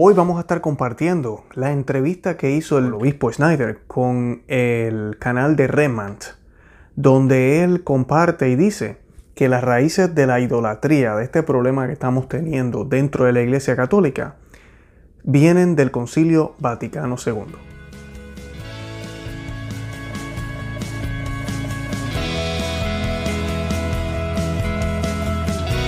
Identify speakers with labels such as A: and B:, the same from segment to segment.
A: Hoy vamos a estar compartiendo la entrevista que hizo el obispo Schneider con el canal de Remant, donde él comparte y dice que las raíces de la idolatría, de este problema que estamos teniendo dentro de la Iglesia Católica, vienen del Concilio Vaticano II.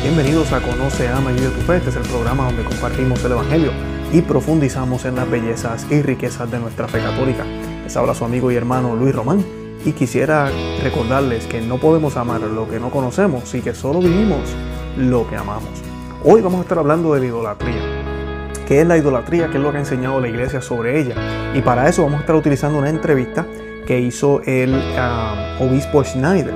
A: Bienvenidos a Conoce, Ama y Vive tu Fe. Este es el programa donde compartimos el Evangelio y profundizamos en las bellezas y riquezas de nuestra fe católica. Les habla su amigo y hermano Luis Román y quisiera recordarles que no podemos amar lo que no conocemos y que solo vivimos lo que amamos. Hoy vamos a estar hablando de la idolatría. ¿Qué es la idolatría? ¿Qué es lo que ha enseñado la iglesia sobre ella? Y para eso vamos a estar utilizando una entrevista que hizo el ah, obispo Schneider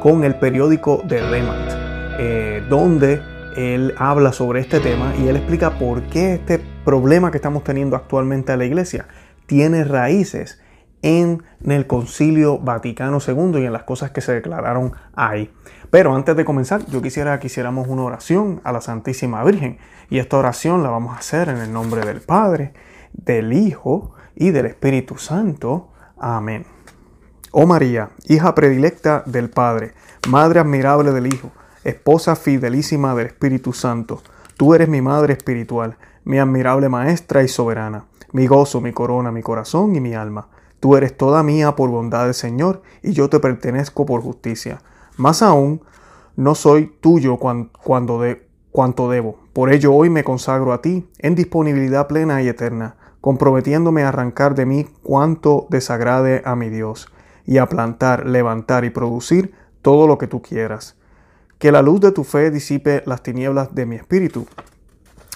A: con el periódico de Remant, eh, donde él habla sobre este tema y él explica por qué este problema que estamos teniendo actualmente a la iglesia tiene raíces en el Concilio Vaticano II y en las cosas que se declararon ahí. Pero antes de comenzar, yo quisiera que hiciéramos una oración a la Santísima Virgen. Y esta oración la vamos a hacer en el nombre del Padre, del Hijo y del Espíritu Santo. Amén. Oh María, hija predilecta del Padre, Madre admirable del Hijo, esposa fidelísima del Espíritu Santo, tú eres mi Madre espiritual, mi admirable Maestra y soberana, mi gozo, mi corona, mi corazón y mi alma. Tú eres toda mía por bondad del Señor, y yo te pertenezco por justicia. Más aún, no soy tuyo cuando de, cuanto debo. Por ello hoy me consagro a ti en disponibilidad plena y eterna, comprometiéndome a arrancar de mí cuanto desagrade a mi Dios, y a plantar, levantar y producir todo lo que tú quieras. Que la luz de tu fe disipe las tinieblas de mi espíritu,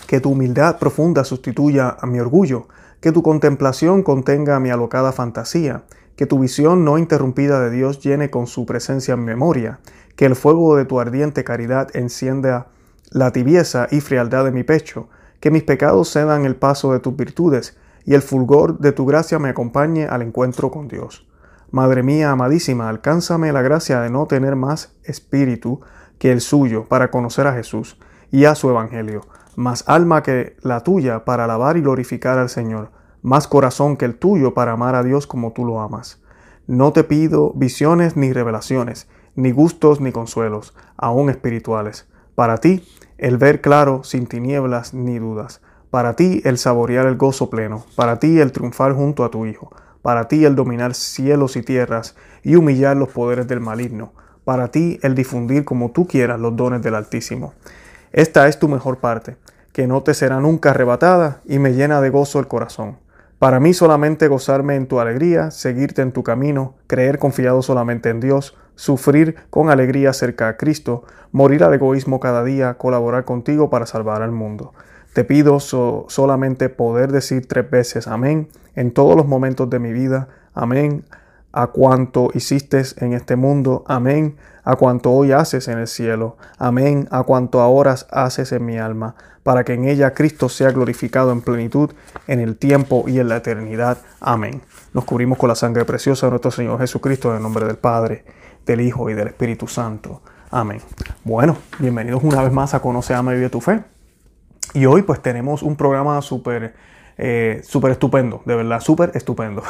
A: que tu humildad profunda sustituya a mi orgullo, que tu contemplación contenga mi alocada fantasía, que tu visión no interrumpida de Dios llene con su presencia en memoria, que el fuego de tu ardiente caridad encienda la tibieza y frialdad de mi pecho, que mis pecados cedan el paso de tus virtudes, y el fulgor de tu gracia me acompañe al encuentro con Dios. Madre mía amadísima, alcánzame la gracia de no tener más espíritu que el suyo para conocer a Jesús y a su Evangelio, más alma que la tuya para alabar y glorificar al Señor, más corazón que el tuyo para amar a Dios como tú lo amas. No te pido visiones ni revelaciones, ni gustos ni consuelos, aun espirituales. Para ti, el ver claro sin tinieblas ni dudas. Para ti, el saborear el gozo pleno. Para ti, el triunfar junto a tu Hijo. Para ti, el dominar cielos y tierras y humillar los poderes del maligno. Para ti, el difundir como tú quieras los dones del Altísimo. Esta es tu mejor parte, que no te será nunca arrebatada y me llena de gozo el corazón. Para mí solamente gozarme en tu alegría, seguirte en tu camino, creer confiado solamente en Dios, sufrir con alegría cerca a Cristo, morir al egoísmo cada día, colaborar contigo para salvar al mundo. Te pido solamente poder decir tres veces amén en todos los momentos de mi vida, amén a cuanto hiciste en este mundo, amén a cuanto hoy haces en el cielo, amén a cuanto ahora haces en mi alma, para que en ella Cristo sea glorificado en plenitud en el tiempo y en la eternidad, amén. Nos cubrimos con la sangre preciosa de nuestro Señor Jesucristo, en el nombre del Padre, del Hijo y del Espíritu Santo, amén. Bueno, bienvenidos una vez más a Conoce, Ama y Vive tu Fe. Y hoy pues tenemos un programa súper eh, súper estupendo, de verdad, súper estupendo.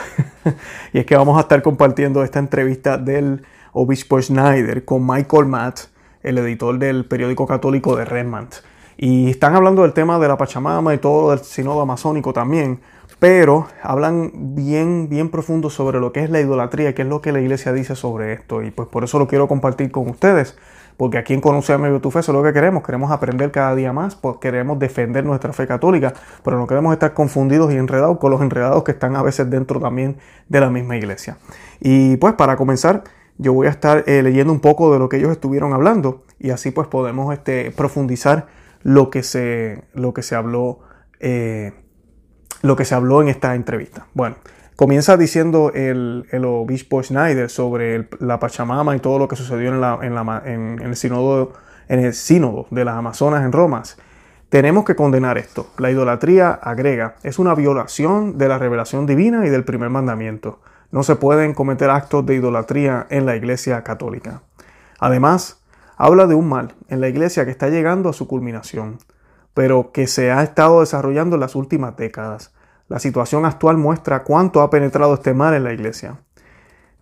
A: y es que vamos a estar compartiendo esta entrevista del obispo Schneider con Michael Matt, el editor del periódico católico de Redmond. Y están hablando del tema de la Pachamama y todo del sinodo amazónico también, pero hablan bien, bien profundo sobre lo que es la idolatría, qué es lo que la iglesia dice sobre esto. Y pues por eso lo quiero compartir con ustedes porque aquí en Conoce a Medio Tu Fe eso es lo que queremos, queremos aprender cada día más, pues queremos defender nuestra fe católica, pero no queremos estar confundidos y enredados con los enredados que están a veces dentro también de la misma iglesia. Y pues para comenzar, yo voy a estar eh, leyendo un poco de lo que ellos estuvieron hablando y así pues podemos este, profundizar lo que se, lo que se habló. Eh, lo que se habló en esta entrevista. Bueno, Comienza diciendo el, obispo Schneider sobre la Pachamama y todo lo que sucedió en, el sínodo, en el sínodo de las Amazonas en Roma. Tenemos que condenar esto. La idolatría, agrega, es una violación de la revelación divina y del primer mandamiento. No se pueden cometer actos de idolatría en la Iglesia católica. Además, habla de un mal en la Iglesia que está llegando a su culminación. pero que se ha estado desarrollando en las últimas décadas. La situación actual muestra cuánto ha penetrado este mal en la iglesia.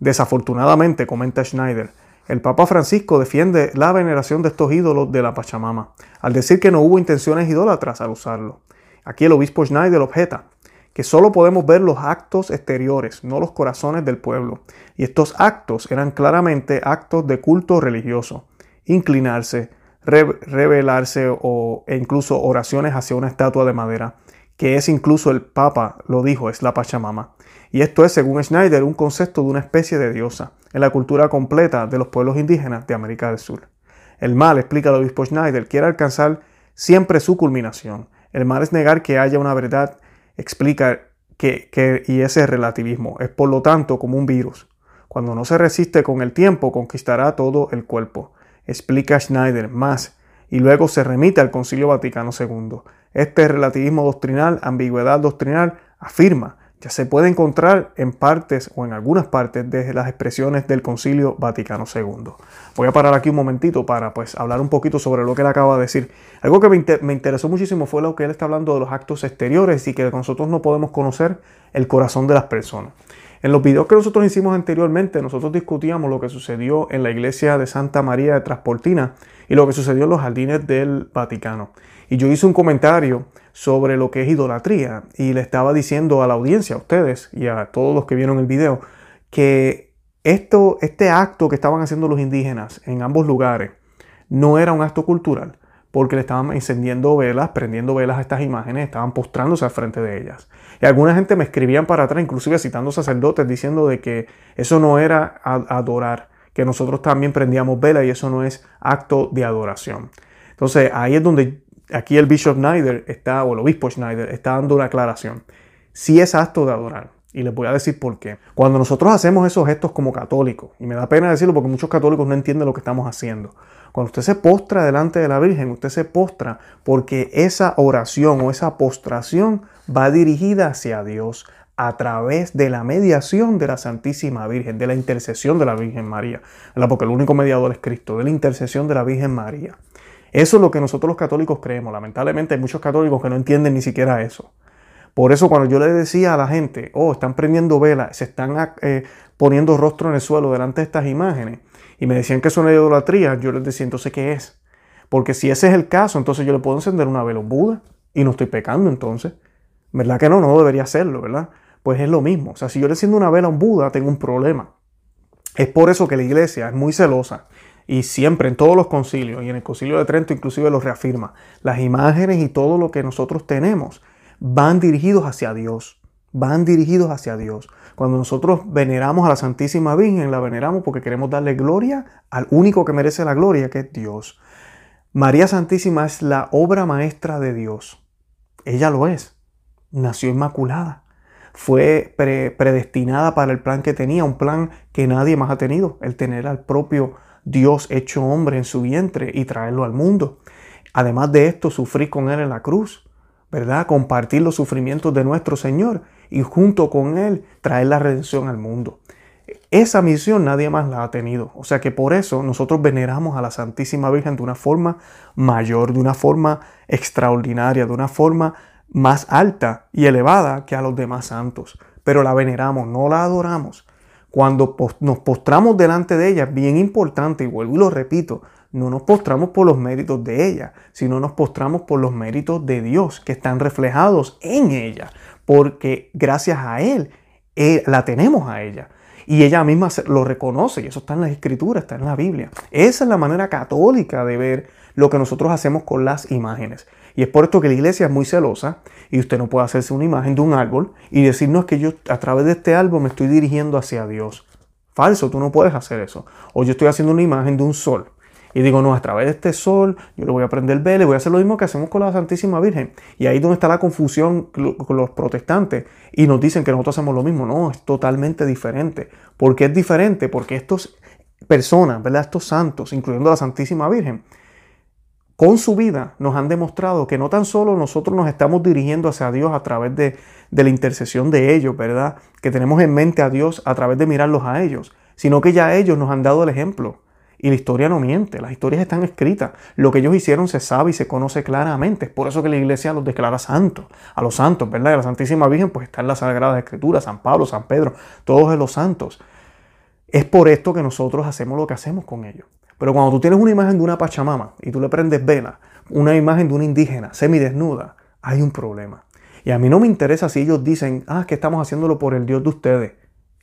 A: Desafortunadamente, comenta Schneider, el Papa Francisco defiende la veneración de estos ídolos de la Pachamama, al decir que no hubo intenciones idólatras al usarlo. Aquí el obispo Schneider objeta que solo podemos ver los actos exteriores, no los corazones del pueblo. Y estos actos eran claramente actos de culto religioso. Inclinarse, revelarse o, e incluso oraciones hacia una estatua de madera, que es incluso el Papa lo dijo, es la Pachamama. Y esto es, según Schneider, un concepto de una especie de diosa en la cultura completa de los pueblos indígenas de América del Sur. El mal, explica el obispo Schneider, quiere alcanzar siempre su culminación. El mal es negar que haya una verdad, explica que, que, y ese relativismo. Es por lo tanto como un virus. Cuando no se resiste con el tiempo, conquistará todo el cuerpo. Explica Schneider más y luego se remite al Concilio Vaticano II. Este relativismo doctrinal, ambigüedad doctrinal, afirma ya se puede encontrar en partes o en algunas partes de las expresiones del Concilio Vaticano II. Voy a parar aquí un momentito para pues hablar un poquito sobre lo que él acaba de decir. Algo que me, me interesó muchísimo fue lo que él está hablando de los actos exteriores y que nosotros no podemos conocer el corazón de las personas. En los videos que nosotros hicimos anteriormente, nosotros discutíamos lo que sucedió en la iglesia de Santa María de Transportina y lo que sucedió en los jardines del Vaticano. Y yo hice un comentario sobre lo que es idolatría y le estaba diciendo a la audiencia, a ustedes y a todos los que vieron el video, que esto, este acto que estaban haciendo los indígenas en ambos lugares no era un acto cultural, porque le estaban encendiendo velas, prendiendo velas a estas imágenes, estaban postrándose al frente de ellas. Y alguna gente me escribían para atrás, inclusive citando sacerdotes, diciendo de que eso no era adorar, que nosotros también prendíamos velas y eso no es acto de adoración. Entonces ahí es donde aquí el Bishop Schneider está, o el obispo Schneider, está dando una aclaración. Si es acto de adorar. Y les voy a decir por qué. Cuando nosotros hacemos esos gestos como católicos, y me da pena decirlo porque muchos católicos no entienden lo que estamos haciendo. Cuando usted se postra delante de la Virgen, usted se postra porque esa oración o esa postración va dirigida hacia Dios a través de la mediación de la Santísima Virgen, de la intercesión de la Virgen María. Porque el único mediador es Cristo, de la intercesión de la Virgen María. Eso es lo que nosotros los católicos creemos. Lamentablemente hay muchos católicos que no entienden ni siquiera eso. Por eso cuando yo le decía a la gente, oh, están prendiendo velas, se están eh, poniendo rostro en el suelo delante de estas imágenes, y me decían que eso es idolatría, yo les decía, entonces, ¿qué es? Porque si ese es el caso, entonces yo le puedo encender una vela a un Buda y no estoy pecando entonces. ¿Verdad que no? No debería hacerlo, ¿verdad? Pues es lo mismo. O sea, si yo le enciendo una vela a un Buda, tengo un problema. Es por eso que la iglesia es muy celosa y siempre en todos los concilios, y en el concilio de Trento inclusive lo reafirma, las imágenes y todo lo que nosotros tenemos van dirigidos hacia Dios, van dirigidos hacia Dios. Cuando nosotros veneramos a la Santísima Virgen, la veneramos porque queremos darle gloria al único que merece la gloria, que es Dios. María Santísima es la obra maestra de Dios. Ella lo es. Nació inmaculada. Fue predestinada para el plan que tenía, un plan que nadie más ha tenido, el tener al propio Dios hecho hombre en su vientre y traerlo al mundo. Además de esto, sufrir con Él en la cruz, ¿verdad? Compartir los sufrimientos de nuestro Señor y junto con Él traer la redención al mundo. Esa misión nadie más la ha tenido. O sea que por eso nosotros veneramos a la Santísima Virgen de una forma mayor, de una forma extraordinaria, de una forma más alta y elevada que a los demás santos. Pero la veneramos, no la adoramos. Cuando nos postramos delante de ella, bien importante, y vuelvo y lo repito, no nos postramos por los méritos de ella, sino nos postramos por los méritos de Dios que están reflejados en ella, porque gracias a Él eh, la tenemos a ella. Y ella misma lo reconoce, y eso está en las escrituras, está en la Biblia. Esa es la manera católica de ver lo que nosotros hacemos con las imágenes. Y es por esto que la iglesia es muy celosa y usted no puede hacerse una imagen de un árbol y decirnos que yo a través de este árbol me estoy dirigiendo hacia Dios. Falso, tú no puedes hacer eso. O yo estoy haciendo una imagen de un sol. Y digo, no, a través de este sol yo le voy a prender vela y voy a hacer lo mismo que hacemos con la Santísima Virgen. Y ahí es donde está la confusión con los protestantes. Y nos dicen que nosotros hacemos lo mismo. No, es totalmente diferente. ¿Por qué es diferente? Porque estas personas, ¿verdad? Estos santos, incluyendo la Santísima Virgen, con su vida nos han demostrado que no tan solo nosotros nos estamos dirigiendo hacia Dios a través de, la intercesión de ellos, ¿verdad? Que tenemos en mente a Dios a través de mirarlos a ellos, sino que ya ellos nos han dado el ejemplo. Y la historia no miente, las historias están escritas. Lo que ellos hicieron se sabe y se conoce claramente. Es por eso que la iglesia los declara santos. A los santos, ¿verdad? Y la Santísima Virgen, pues está en la Sagrada Escritura, San Pablo, San Pedro, todos los santos. Es por esto que nosotros hacemos lo que hacemos con ellos. Pero cuando tú tienes una imagen de una Pachamama y tú le prendes vela, una imagen de una indígena semidesnuda, hay un problema. Y a mí no me interesa si ellos dicen, ah, que estamos haciéndolo por el Dios de ustedes.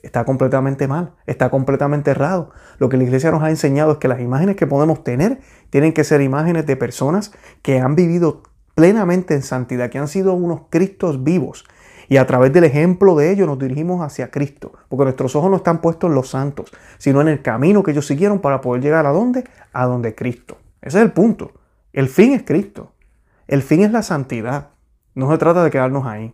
A: Está completamente mal, está completamente errado. Lo que la iglesia nos ha enseñado es que las imágenes que podemos tener tienen que ser imágenes de personas que han vivido plenamente en santidad, que han sido unos Cristos vivos. Y a través del ejemplo de ellos nos dirigimos hacia Cristo, porque nuestros ojos no están puestos en los santos, sino en el camino que ellos siguieron para poder llegar a dónde? A donde Cristo. Ese es el punto. El fin es Cristo. El fin es la santidad. No se trata de quedarnos ahí.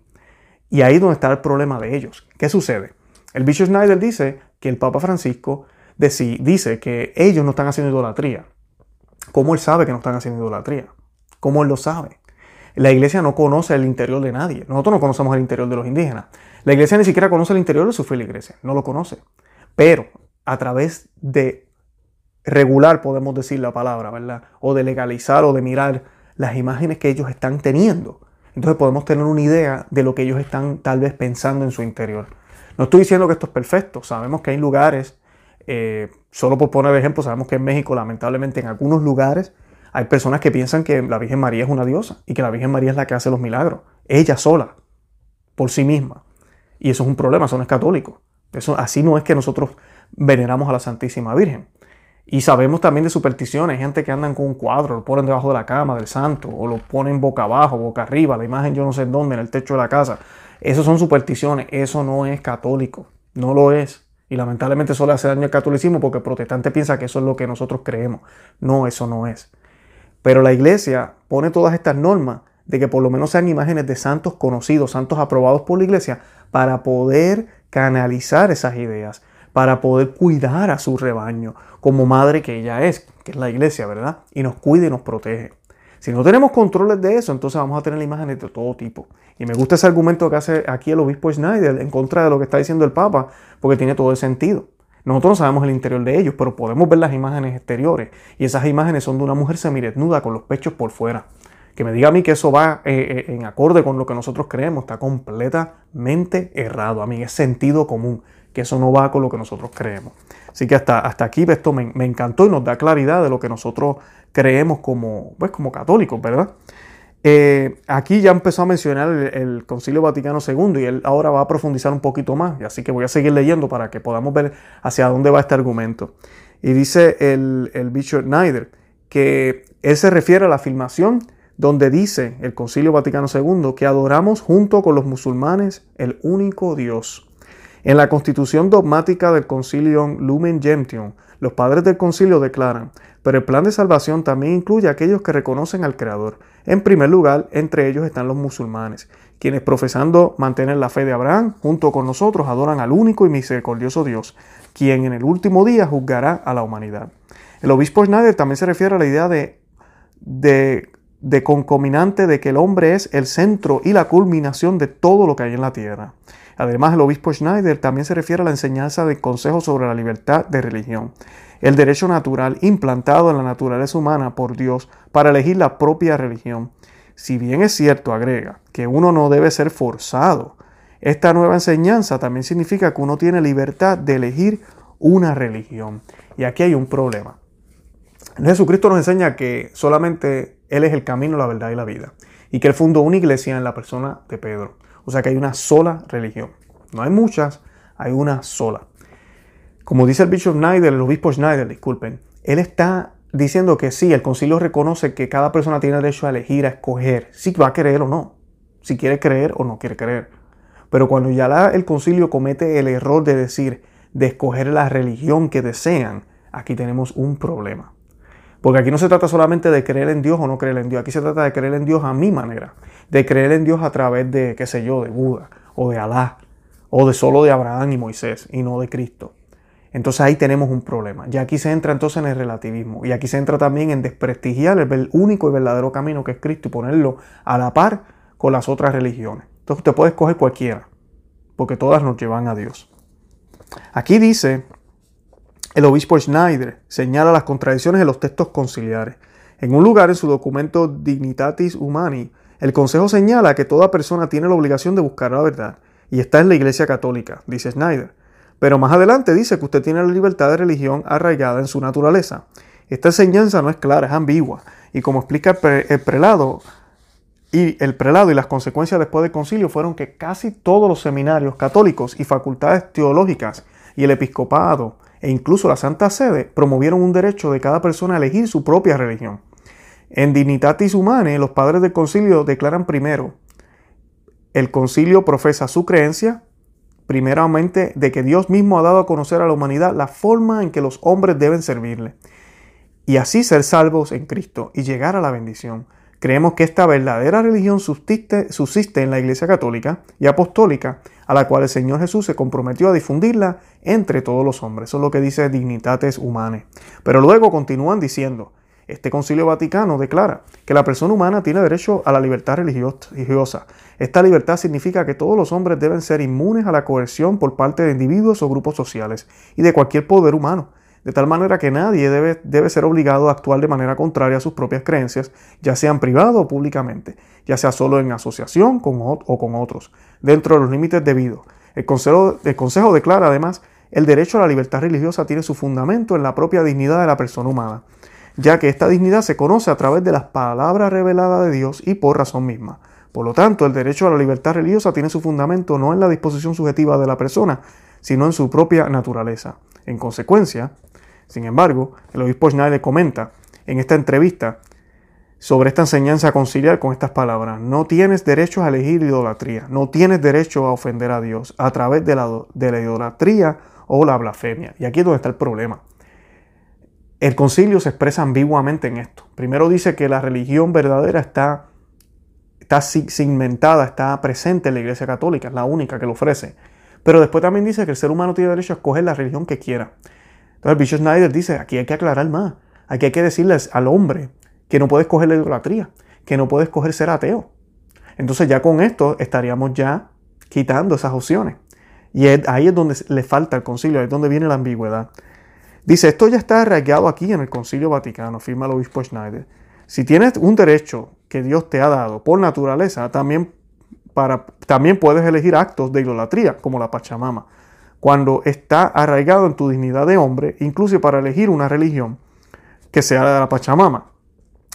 A: Y ahí es donde está el problema de ellos. ¿Qué sucede? El Bishop Schneider dice que el Papa Francisco dice que ellos no están haciendo idolatría. ¿Cómo él sabe que no están haciendo idolatría? ¿Cómo él lo sabe? La iglesia no conoce el interior de nadie. Nosotros no conocemos el interior de los indígenas. La iglesia ni siquiera conoce el interior de su iglesia. No lo conoce. Pero a través de regular, podemos decir la palabra, ¿verdad? O de legalizar o de mirar las imágenes que ellos están teniendo. Entonces podemos tener una idea de lo que ellos están tal vez pensando en su interior. No estoy diciendo que esto es perfecto, sabemos que hay lugares, eh, solo por poner ejemplo, sabemos que en México lamentablemente en algunos lugares hay personas que piensan que la Virgen María es una diosa y que la Virgen María es la que hace los milagros, ella sola, por sí misma. Y eso es un problema, eso no es católico. Eso, así no es que nosotros veneramos a la Santísima Virgen. Y sabemos también de supersticiones, gente que andan con un cuadro, lo ponen debajo de la cama del santo, o lo ponen boca abajo, boca arriba, la imagen yo no sé en dónde, en el techo de la casa. Eso son supersticiones, eso no es católico, no lo es. Y lamentablemente eso le hace daño al catolicismo porque el protestante piensa que eso es lo que nosotros creemos. No, eso no es. Pero la iglesia pone todas estas normas de que por lo menos sean imágenes de santos conocidos, santos aprobados por la iglesia, para poder canalizar esas ideas, para poder cuidar a su rebaño, como madre que ella es, que es la iglesia, ¿verdad? Y nos cuida y nos protege. Si no tenemos controles de eso, entonces vamos a tener imágenes de todo tipo. Y me gusta ese argumento que hace aquí el obispo Schneider en contra de lo que está diciendo el Papa, porque tiene todo el sentido. Nosotros no sabemos el interior de ellos, pero podemos ver las imágenes exteriores. Y esas imágenes son de una mujer semidesnuda con los pechos por fuera. Que me diga a mí que eso va eh, eh, en acorde con lo que nosotros creemos, está completamente errado. A mí es sentido común, que eso no va con lo que nosotros creemos. Así que hasta, hasta aquí esto me, me encantó y nos da claridad de lo que nosotros creemos como, pues, como católicos, ¿verdad? Eh, aquí ya empezó a mencionar el, Concilio Vaticano II y él ahora va a profundizar un poquito más, así que voy a seguir leyendo para que podamos ver hacia dónde va este argumento. Y dice el, el Bishop Schneider que él se refiere a la afirmación donde dice el Concilio Vaticano II que adoramos junto con los musulmanes el único Dios. En la constitución dogmática del Concilio Lumen Gentium, los padres del concilio declaran, pero el plan de salvación también incluye a aquellos que reconocen al Creador. En primer lugar, entre ellos están los musulmanes, quienes profesando mantener la fe de Abraham, junto con nosotros adoran al único y misericordioso Dios, quien en el último día juzgará a la humanidad. El obispo Schneider también se refiere a la idea de, de, de concominante de que el hombre es el centro y la culminación de todo lo que hay en la tierra. Además, el obispo Schneider también se refiere a la enseñanza de consejos sobre la libertad de religión, el derecho natural implantado en la naturaleza humana por Dios para elegir la propia religión. Si bien es cierto, agrega, que uno no debe ser forzado, esta nueva enseñanza también significa que uno tiene libertad de elegir una religión. Y aquí hay un problema. Jesucristo nos enseña que solamente Él es el camino, la verdad y la vida. Y que Él fundó una iglesia en la persona de Pedro. O sea que hay una sola religión. No hay muchas, hay una sola. Como dice el Bishop Schneider, el obispo Schneider, disculpen, él está diciendo que sí, el concilio reconoce que cada persona tiene derecho a elegir, a escoger, si va a creer o no, si quiere creer o no quiere creer. Pero cuando ya el concilio comete el error de decir, de escoger la religión que desean, aquí tenemos un problema. Porque aquí no se trata solamente de creer en Dios o no creer en Dios, aquí se trata de creer en Dios a mi manera, de creer en Dios a través de, qué sé yo, de Buda o de Alá, o de solo de Abraham y Moisés y no de Cristo. Entonces ahí tenemos un problema. Y aquí se entra entonces en el relativismo. Y aquí se entra también en desprestigiar el único y verdadero camino que es Cristo y ponerlo a la par con las otras religiones. Entonces usted puede escoger cualquiera, porque todas nos llevan a Dios. Aquí dice El obispo Schneider señala las contradicciones de los textos conciliares. En un lugar en su documento Dignitatis Humani, el Consejo señala que toda persona tiene la obligación de buscar la verdad, y esta es la Iglesia Católica, dice Schneider. Pero más adelante dice que usted tiene la libertad de religión arraigada en su naturaleza. Esta enseñanza no es clara, es ambigua, y como explica el, prelado, y el prelado y las consecuencias después del concilio fueron que casi todos los seminarios católicos y facultades teológicas y el episcopado e incluso la Santa Sede promovieron un derecho de cada persona a elegir su propia religión. En Dignitatis Humanae, los padres del concilio declaran primero, el concilio profesa su creencia, primeramente, de que Dios mismo ha dado a conocer a la humanidad la forma en que los hombres deben servirle, y así ser salvos en Cristo y llegar a la bendición. Creemos que esta verdadera religión subsiste, en la Iglesia Católica y Apostólica, a la cual el Señor Jesús se comprometió a difundirla entre todos los hombres. Eso es lo que dice Dignitates Humanes. Pero luego continúan diciendo, este concilio vaticano declara que la persona humana tiene derecho a la libertad religiosa. Esta libertad significa que todos los hombres deben ser inmunes a la coerción por parte de individuos o grupos sociales y de cualquier poder humano, de tal manera que nadie debe, debe ser obligado a actuar de manera contraria a sus propias creencias, ya sean privado o públicamente, ya sea solo en asociación con, o con otros, dentro de los límites debidos. El consejo, el consejo declara además el derecho a la libertad religiosa tiene su fundamento en la propia dignidad de la persona humana ya que esta dignidad se conoce a través de las palabras reveladas de Dios y por razón misma. Por lo tanto, el derecho a la libertad religiosa tiene su fundamento no en la disposición subjetiva de la persona, sino en su propia naturaleza. En consecuencia, sin embargo, el obispo Schneider comenta en esta entrevista sobre esta enseñanza conciliar con estas palabras. No tienes derecho a elegir idolatría, no tienes derecho a ofender a Dios a través de la, de la idolatría o la blasfemia. Y aquí es donde está el problema. El concilio se expresa ambiguamente en esto. Primero dice que la religión verdadera está, está cimentada, está presente en la Iglesia Católica, es la única que lo ofrece. Pero después también dice que el ser humano tiene derecho a escoger la religión que quiera. Entonces Bishop Snyder dice, aquí hay que aclarar más. Aquí hay que decirles al hombre que no puede escoger la idolatría, que no puede escoger ser ateo. Entonces ya con esto estaríamos ya quitando esas opciones. Y ahí es donde le falta el concilio, ahí es donde viene la ambigüedad. Dice, esto ya está arraigado aquí en el Concilio Vaticano, firma el obispo Schneider. Si tienes un derecho que Dios te ha dado por naturaleza, también, para, también puedes elegir actos de idolatría, como la Pachamama, cuando está arraigado en tu dignidad de hombre, incluso para elegir una religión que sea la de la Pachamama.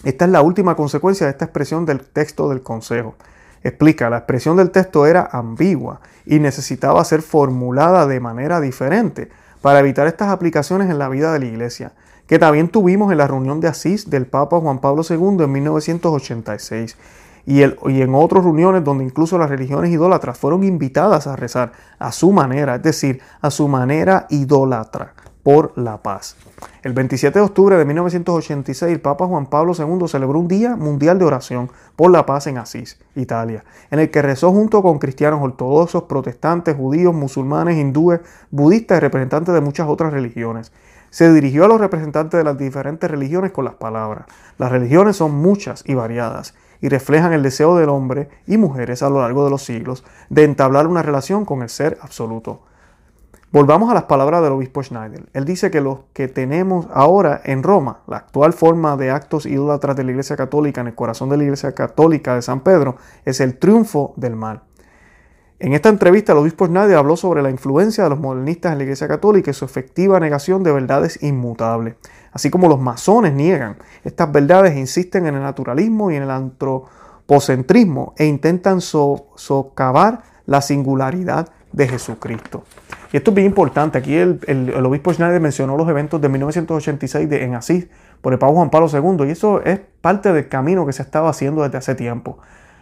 A: Esta es la última consecuencia de esta expresión del texto del Consejo. Explica, la expresión del texto era ambigua y necesitaba ser formulada de manera diferente para evitar estas aplicaciones en la vida de la iglesia, que también tuvimos en la reunión de Asís del Papa Juan Pablo II en 1986 y, y en otras reuniones donde incluso las religiones idólatras fueron invitadas a rezar a su manera, es decir, a su manera idólatra por la paz. El 27 de octubre de 1986, el Papa Juan Pablo II celebró un Día Mundial de Oración por la Paz en Asís, Italia, en el que rezó junto con cristianos ortodoxos, protestantes, judíos, musulmanes, hindúes, budistas y representantes de muchas otras religiones. Se dirigió a los representantes de las diferentes religiones con las palabras. Las religiones son muchas y variadas y reflejan el deseo del hombre y mujeres a lo largo de los siglos de entablar una relación con el ser absoluto. Volvamos a las palabras del obispo Schneider. Él dice que lo que tenemos ahora en Roma, la actual forma de actos idólatras de la Iglesia Católica en el corazón de la Iglesia Católica de San Pedro, es el triunfo del mal. En esta entrevista, el obispo Schneider habló sobre la influencia de los modernistas en la Iglesia Católica y su efectiva negación de verdades inmutables. Así como los masones niegan estas verdades, insisten en el naturalismo y en el antropocentrismo e intentan socavar la singularidad de Jesucristo. Y esto es bien importante. Aquí el, obispo Schneider mencionó los eventos de 1986 de, en Asís por el Papa Juan Pablo II. Y eso es parte del camino que se estaba haciendo desde hace tiempo.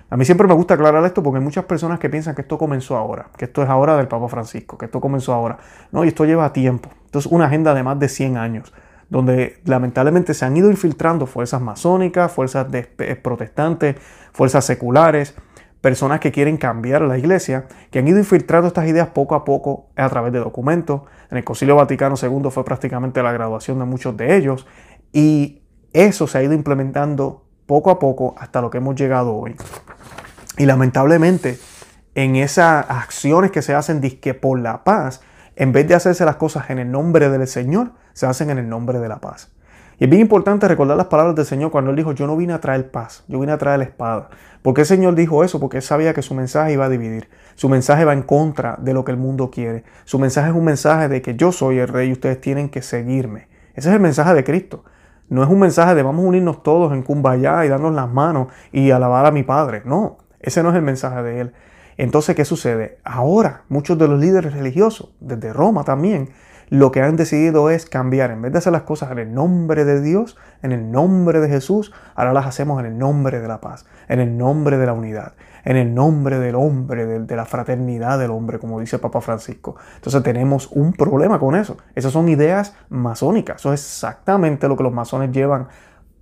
A: A mí siempre me gusta aclarar esto porque hay muchas personas que piensan que esto comenzó ahora, que esto es ahora del Papa Francisco, que esto comenzó ahora. No, y esto lleva tiempo. Esto es una agenda de más de 100 años, donde lamentablemente se han ido infiltrando fuerzas masónicas, fuerzas de, eh, protestantes, fuerzas seculares, personas que quieren cambiar la iglesia, que han ido infiltrando estas ideas poco a poco a través de documentos. En el Concilio Vaticano II fue prácticamente la graduación de muchos de ellos y eso se ha ido implementando poco a poco hasta lo que hemos llegado hoy. Y lamentablemente, en esas acciones que se hacen disque por la paz, en vez de hacerse las cosas en el nombre del Señor, se hacen en el nombre de la paz. Y es bien importante recordar las palabras del Señor cuando Él dijo, yo no vine a traer paz, yo vine a traer la espada. ¿Por qué el Señor dijo eso? Porque Él sabía que su mensaje iba a dividir. Su mensaje va en contra de lo que el mundo quiere. Su mensaje es un mensaje de que yo soy el rey y ustedes tienen que seguirme. Ese es el mensaje de Cristo. No es un mensaje de vamos a unirnos todos en Kumbaya y darnos las manos y alabar a mi Padre. No, ese no es el mensaje de Él. Entonces, ¿qué sucede? Ahora, muchos de los líderes religiosos, desde Roma también, lo que han decidido es cambiar. En vez de hacer las cosas en el nombre de Dios, en el nombre de Jesús, ahora las hacemos en el nombre de la paz, en el nombre de la unidad, en el nombre del hombre, de, la fraternidad del hombre, como dice Papa Francisco. Entonces tenemos un problema con eso. Esas son ideas masónicas. Eso es exactamente lo que los masones llevan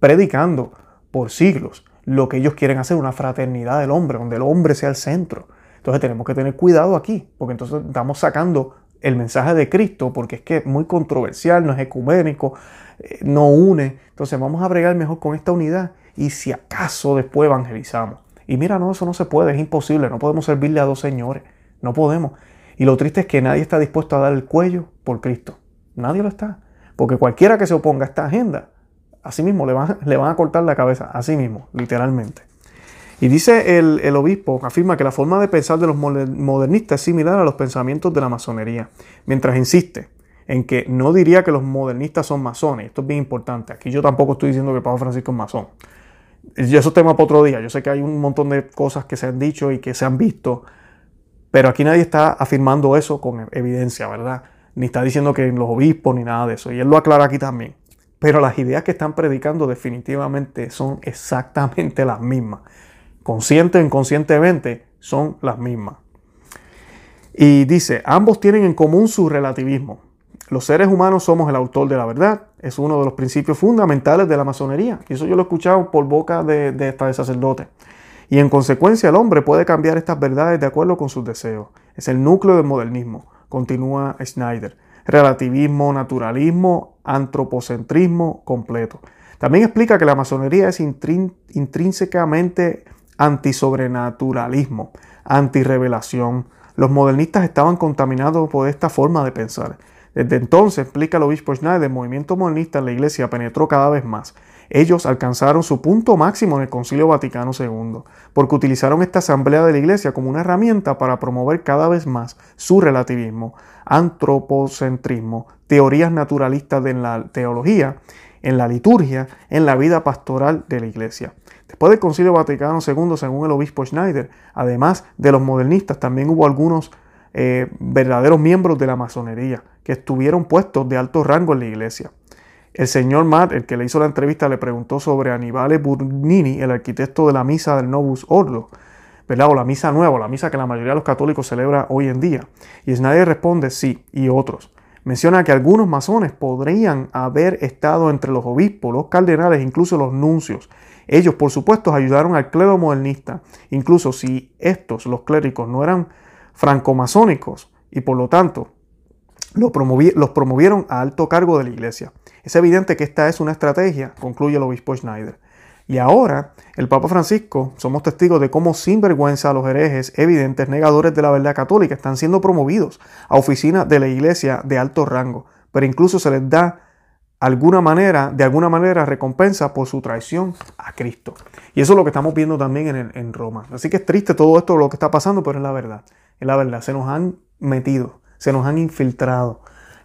A: predicando por siglos. Lo que ellos quieren hacer, una fraternidad del hombre, donde el hombre sea el centro. Entonces tenemos que tener cuidado aquí, porque entonces estamos sacando el mensaje de Cristo, porque es que es muy controversial, no es ecuménico, eh, no une. Entonces vamos a bregar mejor con esta unidad y si acaso después evangelizamos. Y mira, no, eso no se puede, es imposible, no podemos servirle a dos señores, no podemos. Y lo triste es que nadie está dispuesto a dar el cuello por Cristo. Nadie lo está. Porque cualquiera que se oponga a esta agenda, así mismo le van, le van a cortar la cabeza, así mismo, literalmente. Y dice el, obispo, afirma que la forma de pensar de los modernistas es similar a los pensamientos de la masonería, mientras insiste en que no diría que los modernistas son masones. Esto es bien importante. Aquí yo tampoco estoy diciendo que el Francisco es masón. Y eso es tema para otro día. Yo sé que hay un montón de cosas que se han dicho y que se han visto, pero aquí nadie está afirmando eso con evidencia, ¿verdad? Ni está diciendo que los obispos ni nada de eso. Y él lo aclara aquí también. Pero las ideas que están predicando definitivamente son exactamente las mismas consciente o inconscientemente, son las mismas. Y dice, ambos tienen en común su relativismo. Los seres humanos somos el autor de la verdad. Es uno de los principios fundamentales de la masonería. Y eso yo lo he escuchado por boca de, esta de sacerdote. Y en consecuencia el hombre puede cambiar estas verdades de acuerdo con sus deseos. Es el núcleo del modernismo, continúa Schneider. Relativismo, naturalismo, antropocentrismo completo. También explica que la masonería es intrínsecamente antisobrenaturalismo, antirrevelación. Los modernistas estaban contaminados por esta forma de pensar. Desde entonces, explica el obispo Schneider, el movimiento modernista en la iglesia penetró cada vez más. Ellos alcanzaron su punto máximo en el Concilio Vaticano II, porque utilizaron esta asamblea de la iglesia como una herramienta para promover cada vez más su relativismo, antropocentrismo, teorías naturalistas en la teología, en la liturgia, en la vida pastoral de la iglesia. Después del Concilio Vaticano II, según el obispo Schneider, además de los modernistas, también hubo algunos eh, verdaderos miembros de la masonería que estuvieron puestos de alto rango en la iglesia. El señor Matt, el que le hizo la entrevista, le preguntó sobre Aníbal Burnini, el arquitecto de la misa del Novus Ordo, ¿verdad? o la misa nueva, la misa que la mayoría de los católicos celebra hoy en día. Y Schneider responde sí, y otros. Menciona que algunos masones podrían haber estado entre los obispos, los cardenales, incluso los nuncios, ellos, por supuesto, ayudaron al clero modernista, incluso si estos, los clérigos, no eran francomasónicos y por lo tanto los, promovieron a alto cargo de la iglesia. Es evidente que esta es una estrategia, concluye el obispo Schneider. Y ahora, el Papa Francisco, somos testigos de cómo sin vergüenza los herejes evidentes negadores de la verdad católica están siendo promovidos a oficinas de la iglesia de alto rango, pero incluso se les da alguna manera, de alguna manera recompensa por su traición a Cristo. Y eso es lo que estamos viendo también en, en, Roma. Así que es triste todo esto lo que está pasando, pero es la verdad. Es la verdad. Se nos han metido, se nos han infiltrado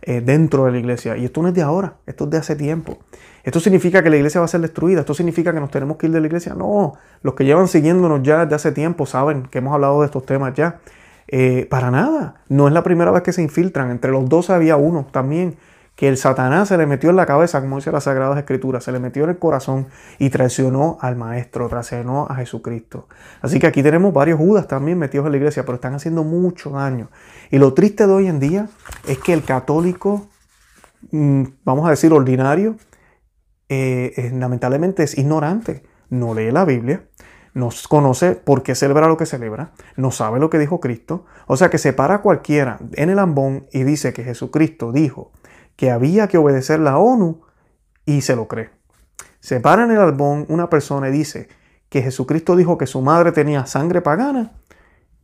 A: eh, dentro de la iglesia. Y esto no es de ahora, esto es de hace tiempo. ¿Esto significa que la iglesia va a ser destruida? ¿Esto significa que nos tenemos que ir de la iglesia? No, los que llevan siguiéndonos ya desde hace tiempo saben que hemos hablado de estos temas ya. Eh, para nada, no es la primera vez que se infiltran. Entre los dos había uno también que el Satanás se le metió en la cabeza, como dice las Sagradas Escrituras, se le metió en el corazón y traicionó al Maestro, traicionó a Jesucristo. Así que aquí tenemos varios Judas también metidos en la iglesia, pero están haciendo mucho daño. Y lo triste de hoy en día es que el católico, mm, vamos a decir ordinario, eh, lamentablemente es ignorante, no lee la Biblia, no conoce por qué celebra lo que celebra, no sabe lo que dijo Cristo, o sea que se para cualquiera en el ambón y dice que Jesucristo dijo que había que obedecer la ONU y se lo cree. Se para en el albón una persona y dice que Jesucristo dijo que su madre tenía sangre pagana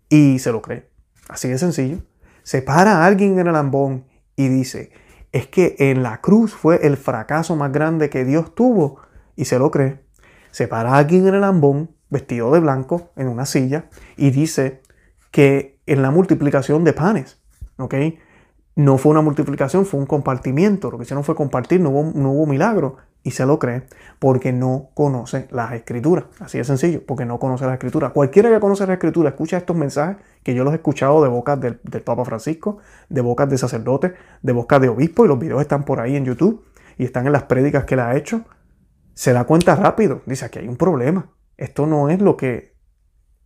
A: y se lo cree. Así de sencillo. Se para alguien en el albón y dice es que en la cruz fue el fracaso más grande que Dios tuvo y se lo cree. Se para aquí en el ambón, vestido de blanco, en una silla, y dice que en la multiplicación de panes, ¿ok? No fue una multiplicación, fue un compartimiento. Lo que hicieron fue compartir, no hubo, milagro y se lo cree porque no conoce las escrituras. Así de sencillo, porque no conoce las escrituras. Cualquiera que conoce las escrituras escucha estos mensajes que yo los he escuchado de bocas del, Papa Francisco, de bocas de sacerdotes, de bocas de obispo y los videos están por ahí en YouTube y están en las prédicas que él ha hecho. Se da cuenta rápido, dice aquí hay un problema. Esto no es lo que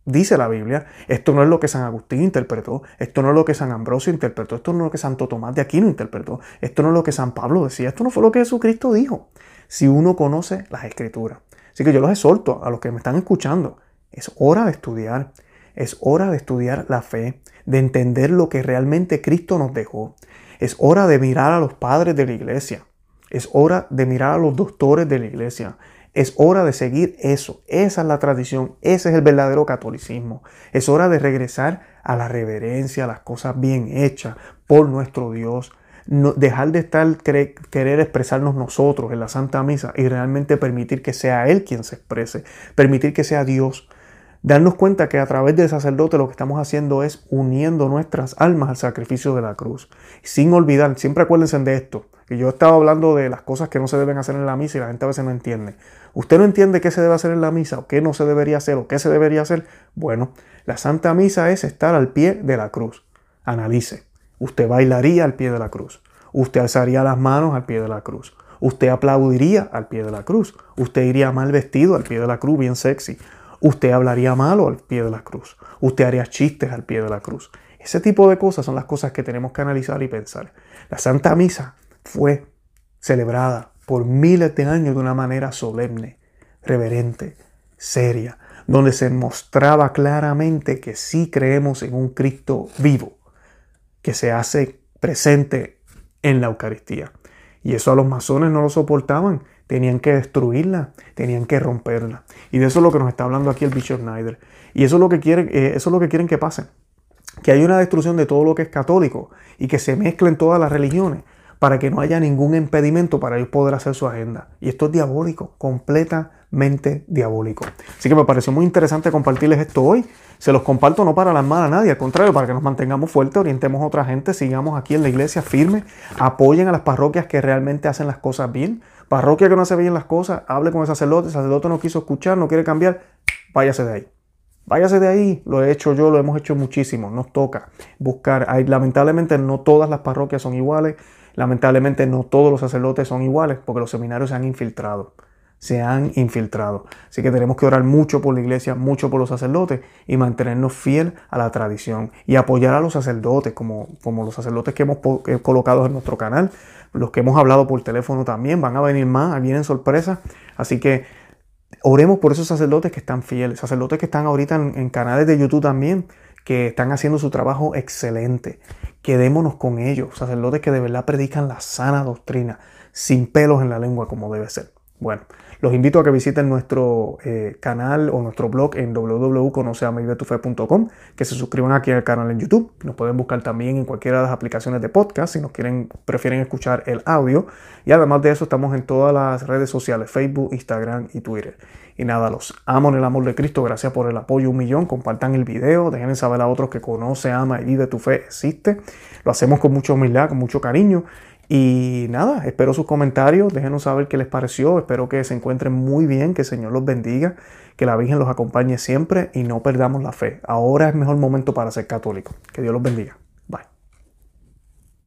A: dice la Biblia, esto no es lo que San Agustín interpretó, esto no es lo que San Ambrosio interpretó, esto no es lo que Santo Tomás de Aquino interpretó, esto no es lo que San Pablo decía, esto no fue lo que Jesucristo dijo si uno conoce las escrituras. Así que yo los exhorto a los que me están escuchando. Es hora de estudiar. Es hora de estudiar la fe, de entender lo que realmente Cristo nos dejó. Es hora de mirar a los padres de la iglesia. Es hora de mirar a los doctores de la iglesia. Es hora de seguir eso. Esa es la tradición. Ese es el verdadero catolicismo. Es hora de regresar a la reverencia, a las cosas bien hechas por nuestro Dios, dejar de estar querer expresarnos nosotros en la Santa Misa y realmente permitir que sea Él quien se exprese, permitir que sea Dios. Darnos cuenta que a través del sacerdote lo que estamos haciendo es uniendo nuestras almas al sacrificio de la cruz. Sin olvidar, siempre acuérdense de esto, que yo estaba hablando de las cosas que no se deben hacer en la misa y la gente a veces no entiende. ¿Usted no entiende qué se debe hacer en la misa o qué no se debería hacer o qué se debería hacer? Bueno, la Santa Misa es estar al pie de la cruz. Analice. Usted bailaría al pie de la cruz. Usted alzaría las manos al pie de la cruz. Usted aplaudiría al pie de la cruz. Usted iría mal vestido al pie de la cruz, bien sexy. Usted hablaría malo al pie de la cruz. Usted haría chistes al pie de la cruz. Ese tipo de cosas son las cosas que tenemos que analizar y pensar. La Santa Misa fue celebrada por miles de años de una manera solemne, reverente, seria, donde se mostraba claramente que sí creemos en un Cristo vivo, que se hace presente en la Eucaristía. Y eso a los masones no lo soportaban, tenían que destruirla, tenían que romperla. Y de eso es lo que nos está hablando aquí el Bishop Snyder. Y eso es lo que quieren, eh, eso es lo que, quieren que pase. Que haya una destrucción de todo lo que es católico y que se mezclen todas las religiones para que no haya ningún impedimento para ellos poder hacer su agenda. Y esto es diabólico, completamente diabólico. Así que me pareció muy interesante compartirles esto hoy. Se los comparto no para alarmar a nadie, al contrario, para que nos mantengamos fuertes, orientemos a otra gente, sigamos aquí en la iglesia firme, apoyen a las parroquias que realmente hacen las cosas bien. Parroquia que no hace bien las cosas, hable con el sacerdote, el sacerdote no quiso escuchar, no quiere cambiar, váyase de ahí. Váyase de ahí, lo he hecho yo, lo hemos hecho muchísimo, nos toca buscar. lamentablemente no todas las parroquias son iguales, lamentablemente no todos los sacerdotes son iguales porque los seminarios se han infiltrado se han infiltrado. Así que tenemos que orar mucho por la iglesia, mucho por los sacerdotes y mantenernos fiel a la tradición y apoyar a los sacerdotes, como, como los sacerdotes que hemos colocado en nuestro canal, los que hemos hablado por teléfono también, van a venir más, vienen sorpresas. Así que oremos por esos sacerdotes que están fieles, sacerdotes que están ahorita en, en canales de YouTube también, que están haciendo su trabajo excelente. Quedémonos con ellos, sacerdotes que de verdad predican la sana doctrina, sin pelos en la lengua como debe ser. Bueno, los invito a que visiten nuestro eh, canal o nuestro blog en www.conoceamayvetufe.com, que se suscriban aquí al canal en YouTube. Nos pueden buscar también en cualquiera de las aplicaciones de podcast si nos quieren, prefieren escuchar el audio. Y además de eso, estamos en todas las redes sociales, Facebook, Instagram y Twitter. Y nada, los amo en el amor de Cristo. Gracias por el apoyo, un millón. Compartan el video, dejen saber a otros que conoce, ama y vive tu fe, existe. Lo hacemos con mucha humildad, con mucho cariño. Y nada, espero sus comentarios, déjenos saber qué les pareció, espero que se encuentren muy bien, que el Señor los bendiga, que la Virgen los acompañe siempre y no perdamos la fe. Ahora es mejor momento para ser católico. Que Dios los bendiga.